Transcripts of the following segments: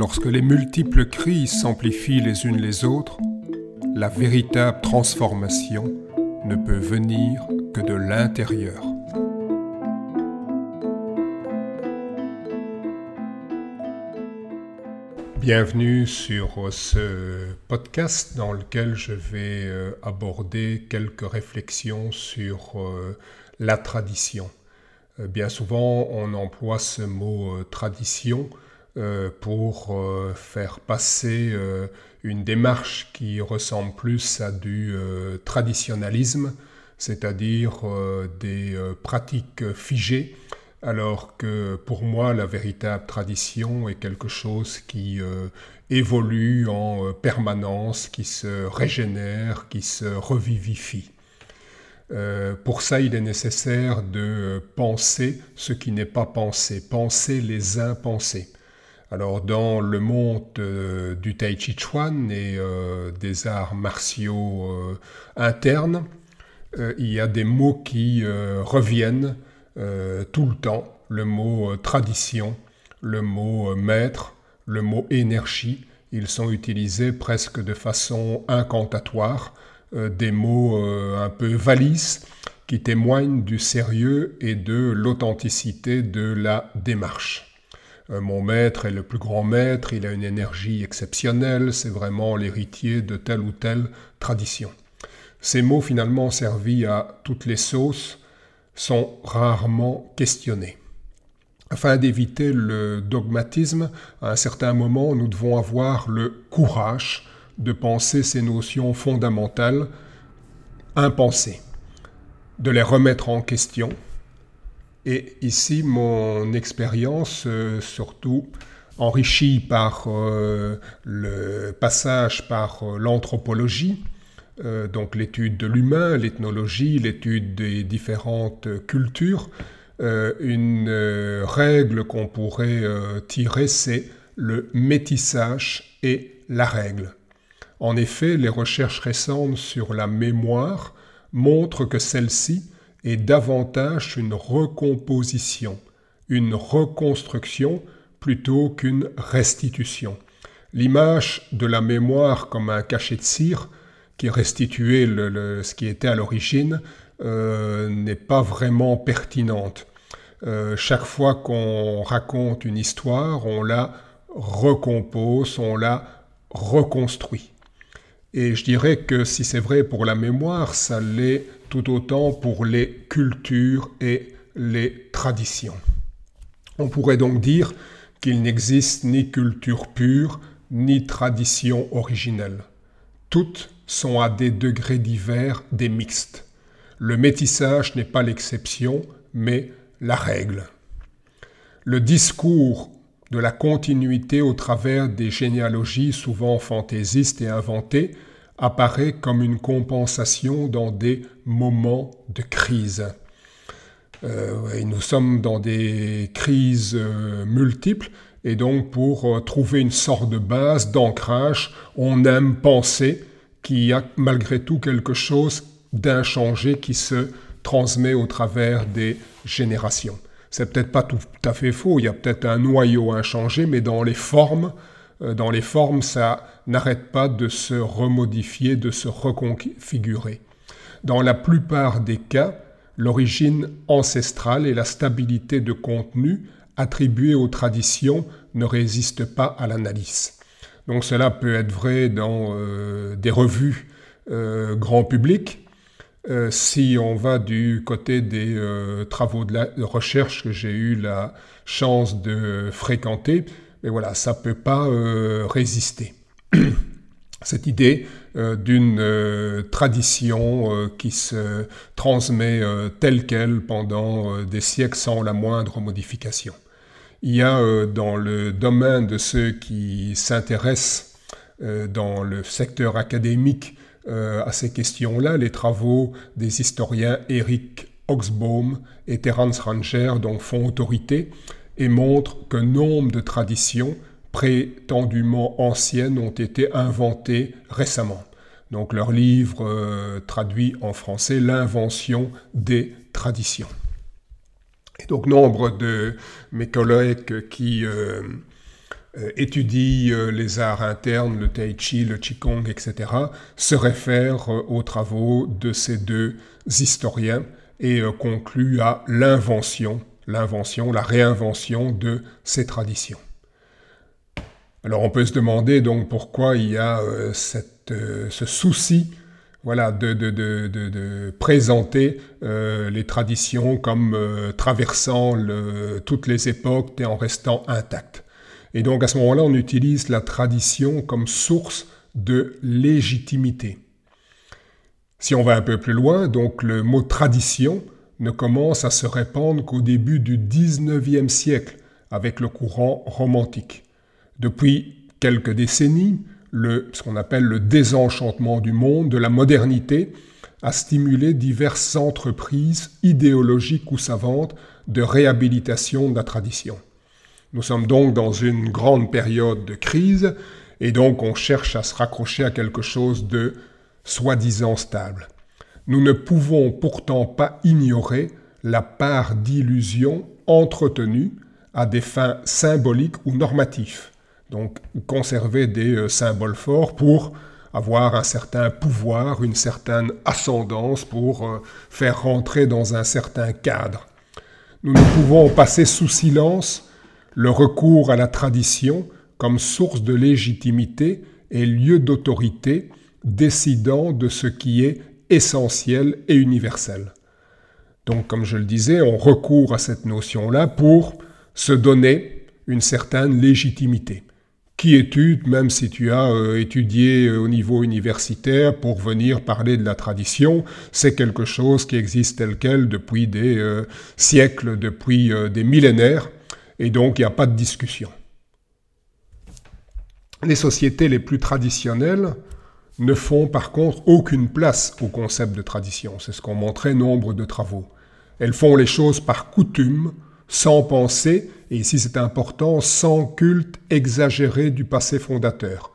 Lorsque les multiples crises s'amplifient les unes les autres, la véritable transformation ne peut venir que de l'intérieur. Bienvenue sur ce podcast dans lequel je vais euh, aborder quelques réflexions sur euh, la tradition. Euh, bien souvent, on emploie ce mot tradition pour faire passer une démarche qui ressemble plus à du traditionnalisme, c'est-à-dire des pratiques figées alors que pour moi la véritable tradition est quelque chose qui euh, évolue en euh, permanence, qui se régénère, qui se revivifie. Euh, pour ça, il est nécessaire de penser ce qui n'est pas pensé, penser les impensés. Alors dans le monde du Tai Chi Chuan et des arts martiaux internes, il y a des mots qui reviennent euh, tout le temps le mot euh, tradition, le mot euh, maître, le mot énergie. Ils sont utilisés presque de façon incantatoire, des mots un peu valises qui témoignent du sérieux et de l'authenticité de la démarche. Mon maître est le plus grand maître, il a une énergie exceptionnelle, c'est vraiment l'héritier de telle ou telle tradition. Ces mots finalement servis à toutes les sauces, sont rarement questionnés. Afin d'éviter le dogmatisme, à un certain moment, nous devons avoir le courage de penser ces notions fondamentales impensées, de les remettre en question. Et ici, mon expérience, euh, surtout enrichie par euh, le passage par euh, l'anthropologie, donc l'étude de l'humain, l'ethnologie, l'étude des différentes cultures. Une règle qu'on pourrait tirer, c'est le métissage et la règle. En effet, les recherches récentes sur la mémoire montrent que celle-ci est davantage une recomposition, une reconstruction plutôt qu'une restitution. L'image de la mémoire comme un cachet de cire qui restituait ce qui était à l'origine euh, n'est pas vraiment pertinente. Euh, chaque fois qu'on raconte une histoire, on la recompose, on la reconstruit. Et je dirais que si c'est vrai pour la mémoire, ça l'est tout autant pour les cultures et les traditions. On pourrait donc dire qu'il n'existe ni culture pure, ni tradition originelle. Toutes sont à des degrés divers des mixtes. Le métissage n'est pas l'exception, mais la règle. Le discours de la continuité au travers des généalogies souvent fantaisistes et inventées apparaît comme une compensation dans des moments de crise. Euh, nous sommes dans des crises euh, multiples et donc pour euh, trouver une sorte de base, d'ancrage, on aime penser qu'il y a malgré tout quelque chose d'inchangé qui se transmet au travers des générations. C'est peut-être pas tout à fait faux, il y a peut-être un noyau inchangé, mais dans les formes, dans les formes, ça n'arrête pas de se remodifier, de se reconfigurer. Dans la plupart des cas, l'origine ancestrale et la stabilité de contenu attribuée aux traditions ne résistent pas à l'analyse. Donc cela peut être vrai dans euh, des revues euh, grand public. Euh, si on va du côté des travaux de, recherche que j'ai eu la chance de fréquenter, mais voilà, ça ne peut pas résister. Cette idée d'une tradition qui se transmet telle qu'elle pendant des siècles sans la moindre modification. Il y a euh, dans le domaine de ceux qui s'intéressent euh, dans le secteur académique euh, à ces questions-là les travaux des historiens Eric Oxbaum et Terence Ranger dont font autorité et montrent que nombre de traditions prétendument anciennes ont été inventées récemment. Donc leur livre traduit en français L'invention des traditions. Et donc nombre de mes collègues qui euh, euh, étudie euh, les arts internes, le tai chi, le qigong, etc., se réfère aux travaux de ces deux historiens et conclut à l'invention, l'invention, la réinvention de ces traditions. Alors on peut se demander donc pourquoi il y a cette, ce souci voilà, de, de, de, de présenter euh, les traditions comme euh, traversant toutes les époques et en restant intactes. Et donc à ce moment-là, on utilise la tradition comme source de légitimité. Si on va un peu plus loin, donc le mot tradition ne commence à se répandre qu'au début du XIXe siècle avec le courant romantique. Depuis quelques décennies, ce qu'on appelle le désenchantement du monde, de la modernité, a stimulé diverses entreprises idéologiques ou savantes de réhabilitation de la tradition. Nous sommes donc dans une grande période de crise et donc on cherche à se raccrocher à quelque chose de soi-disant stable. Nous ne pouvons pourtant pas ignorer la part d'illusion entretenue à des fins symboliques ou normatives donc conserver des euh, symboles forts pour avoir un certain pouvoir, une certaine ascendance, pour euh, faire rentrer dans un certain cadre. Nous ne pouvons passer sous silence le recours à la tradition comme source de légitimité et lieu d'autorité décidant de ce qui est essentiel et universel. Donc, comme je le disais, on recourt à cette notion-là pour se donner une certaine légitimité qui étude, même si tu as euh, étudié euh, au niveau universitaire pour venir parler de la tradition, c'est quelque chose qui existe tel quel depuis des euh, siècles, depuis des millénaires, et donc il n'y a pas de discussion. Les sociétés les plus traditionnelles ne font par contre aucune place au concept de tradition, c'est ce qu'ont montré nombre de travaux. Elles font les choses par coutume, sans pensée, et ici c'est important, sans culte exagéré du passé fondateur.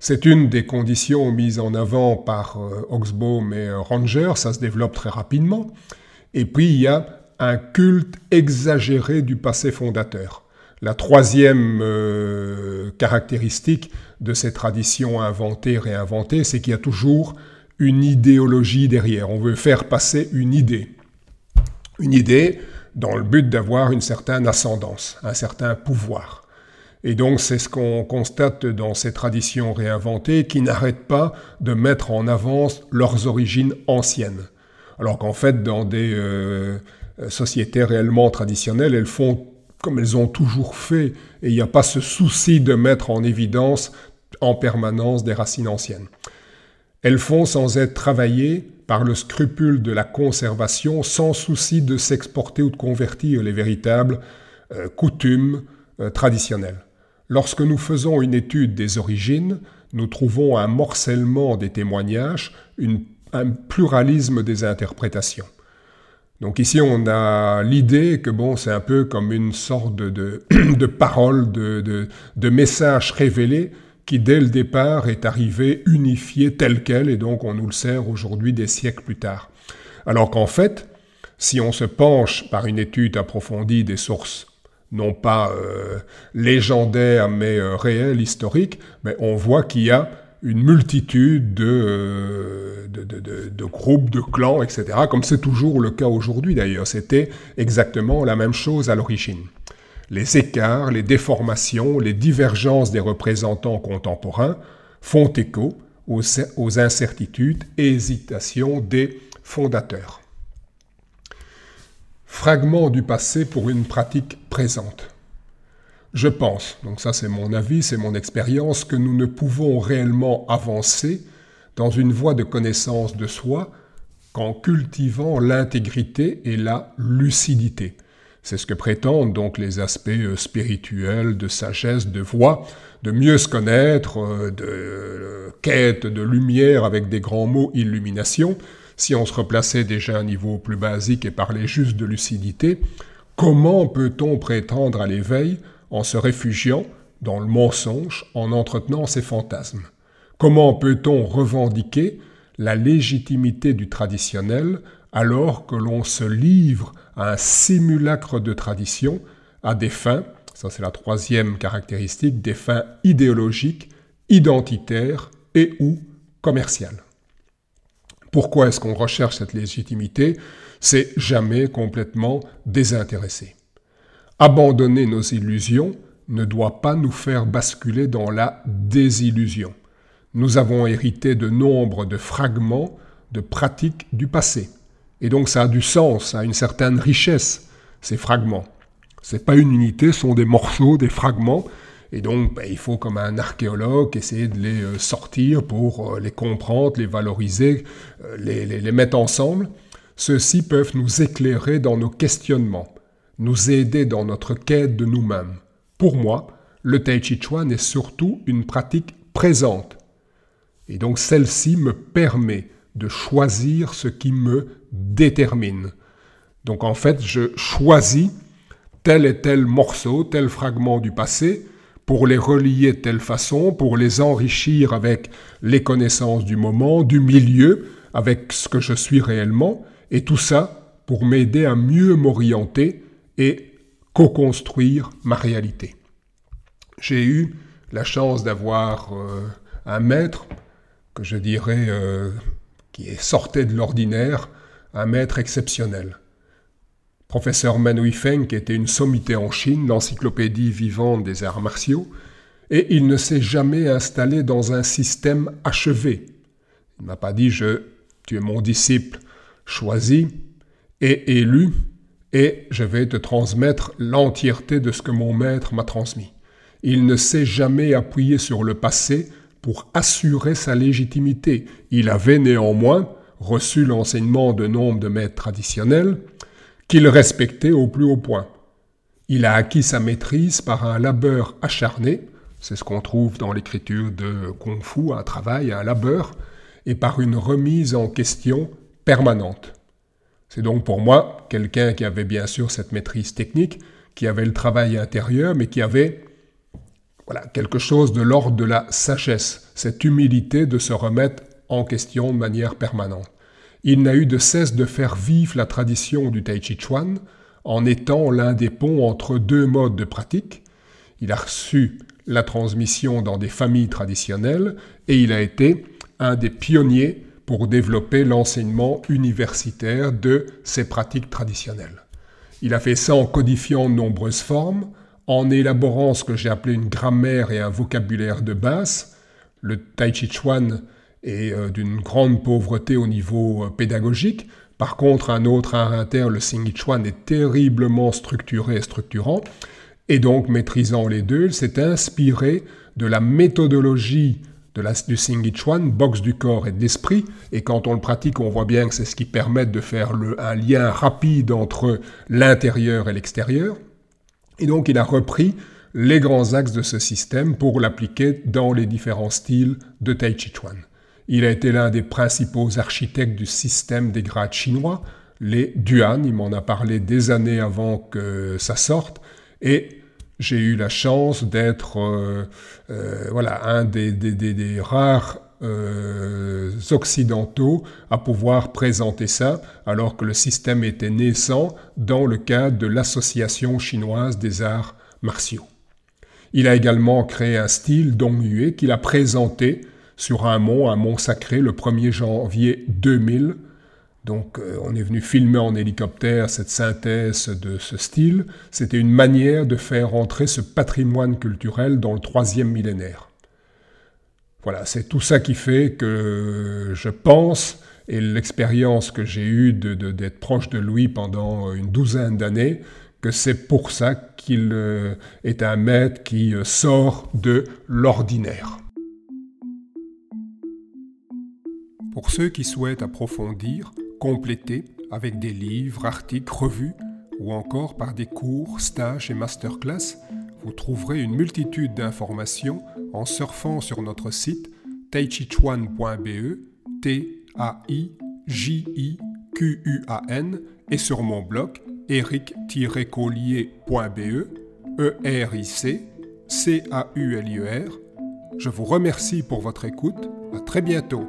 C'est une des conditions mises en avant par euh, Oxbow et euh, Ranger, ça se développe très rapidement. Et puis il y a un culte exagéré du passé fondateur. La troisième euh, caractéristique de ces traditions inventées, réinventées, c'est qu'il y a toujours une idéologie derrière. On veut faire passer une idée. Une idée, dans le but d'avoir une certaine ascendance, un certain pouvoir. Et donc c'est ce qu'on constate dans ces traditions réinventées qui n'arrêtent pas de mettre en avance leurs origines anciennes. Alors qu'en fait, dans des euh, sociétés réellement traditionnelles, elles font comme elles ont toujours fait, et il n'y a pas ce souci de mettre en évidence en permanence des racines anciennes. Elles font sans être travaillées par le scrupule de la conservation sans souci de s'exporter ou de convertir les véritables euh, coutumes euh, traditionnelles. Lorsque nous faisons une étude des origines, nous trouvons un morcellement des témoignages, un pluralisme des interprétations. Donc ici, on a l'idée que bon, c'est un peu comme une sorte de, parole, de, message révélé qui dès le départ est arrivé unifié tel quel, et donc on nous le sert aujourd'hui des siècles plus tard. Alors qu'en fait, si on se penche par une étude approfondie des sources, non pas euh, légendaires mais euh, réelles, historiques, on voit qu'il y a une multitude de, groupes, de clans, etc., comme c'est toujours le cas aujourd'hui d'ailleurs. C'était exactement la même chose à l'origine les écarts, les déformations, les divergences des représentants contemporains font écho aux, incertitudes et hésitations des fondateurs. Fragment du passé pour une pratique présente. Je pense, donc ça c'est mon avis, c'est mon expérience, que nous ne pouvons réellement avancer dans une voie de connaissance de soi qu'en cultivant l'intégrité et la lucidité. C'est ce que prétendent donc les aspects euh, spirituels, de sagesse, de voix, de mieux se connaître, euh, de euh, quête de lumière avec des grands mots illumination. Si on se replaçait déjà à un niveau plus basique et parlait juste de lucidité, comment peut-on prétendre à l'éveil en se réfugiant dans le mensonge, en entretenant ses fantasmes Comment peut-on revendiquer la légitimité du traditionnel alors que l'on se livre à un simulacre de tradition à des fins, ça c'est la troisième caractéristique, des fins idéologiques, identitaires et ou commerciales. Pourquoi est-ce qu'on recherche cette légitimité? C'est jamais complètement désintéressé. Abandonner nos illusions ne doit pas nous faire basculer dans la désillusion. Nous avons hérité de nombre de fragments de pratiques du passé. Et donc ça a du sens, ça a une certaine richesse, ces fragments. Ce n'est pas une unité, ce sont des morceaux, des fragments. Et donc, ben, il faut, comme un archéologue, essayer de les euh, sortir pour euh, les comprendre, les valoriser, euh, les, les mettre ensemble. Ceux-ci peuvent nous éclairer dans nos questionnements, nous aider dans notre quête de nous-mêmes. Pour moi, le Tai Chi Chuan est surtout une pratique présente. Et donc celle-ci me permet de choisir ce qui me détermine. Donc en fait, je choisis tel et tel morceau, tel fragment du passé, pour les relier de telle façon, pour les enrichir avec les connaissances du moment, du milieu, avec ce que je suis réellement, et tout ça pour m'aider à mieux m'orienter et co-construire ma réalité. J'ai eu la chance d'avoir euh, un maître que je dirais euh, qui sortait de l'ordinaire, un maître exceptionnel. Professeur Manui Feng, qui était une sommité en Chine, l'encyclopédie vivante des arts martiaux, et il ne s'est jamais installé dans un système achevé. Il ne m'a pas dit je, tu es mon disciple choisi et élu, et je vais te transmettre l'entièreté de ce que mon maître m'a transmis. Il ne s'est jamais appuyé sur le passé pour assurer sa légitimité. Il avait néanmoins reçu l'enseignement de nombre de maîtres traditionnels qu'il respectait au plus haut point. Il a acquis sa maîtrise par un labeur acharné, c'est ce qu'on trouve dans l'écriture de Kung Fu, un travail, un labeur, et par une remise en question permanente. C'est donc pour moi quelqu'un qui avait bien sûr cette maîtrise technique, qui avait le travail intérieur, mais qui avait voilà, quelque chose de l'ordre de la sagesse, cette humilité de se remettre en question de manière permanente. Il n'a eu de cesse de faire vivre la tradition du Tai Chi Chuan en étant l'un des ponts entre deux modes de pratique. Il a reçu la transmission dans des familles traditionnelles et il a été un des pionniers pour développer l'enseignement universitaire de ces pratiques traditionnelles. Il a fait ça en codifiant nombreuses formes, en élaborant ce que j'ai appelé une grammaire et un vocabulaire de base. Le Tai Chi Chuan est euh, d'une grande pauvreté au niveau euh, pédagogique. Par contre, un autre art interne, le Sing Chuan, est terriblement structuré et structurant. Et donc, maîtrisant les deux, il s'est inspiré de la méthodologie de la, du Sing Chuan, boxe du corps et de l'esprit. Et quand on le pratique, on voit bien que c'est ce qui permet de faire le, un lien rapide entre l'intérieur et l'extérieur. Et donc, il a repris les grands axes de ce système pour l'appliquer dans les différents styles de Tai Chi Chuan. Il a été l'un des principaux architectes du système des grades chinois, les Duan, il m'en a parlé des années avant que ça sorte, et j'ai eu la chance d'être euh, euh, voilà, un des, des, rares euh, occidentaux à pouvoir présenter ça, alors que le système était naissant dans le cadre de l'Association chinoise des arts martiaux. Il a également créé un style Dongyue qu'il a présenté sur un mont, un mont sacré, le 1er janvier 2000, donc euh, on est venu filmer en hélicoptère cette synthèse de ce style. C'était une manière de faire entrer ce patrimoine culturel dans le troisième millénaire. Voilà, c'est tout ça qui fait que je pense, et l'expérience que j'ai eue d'être proche de lui pendant une douzaine d'années, que c'est pour ça qu'il euh, est un maître qui euh, sort de l'ordinaire. Pour ceux qui souhaitent approfondir, complété avec des livres, articles, revues ou encore par des cours, stages et masterclass, vous trouverez une multitude d'informations en surfant sur notre site taichichuan.be, T-A-I-J-I-Q-U-A-N, et sur mon blog eric-collier.be, E-R-I-C, C-A-U-L-I-E-R. Je vous remercie pour votre écoute. À très bientôt.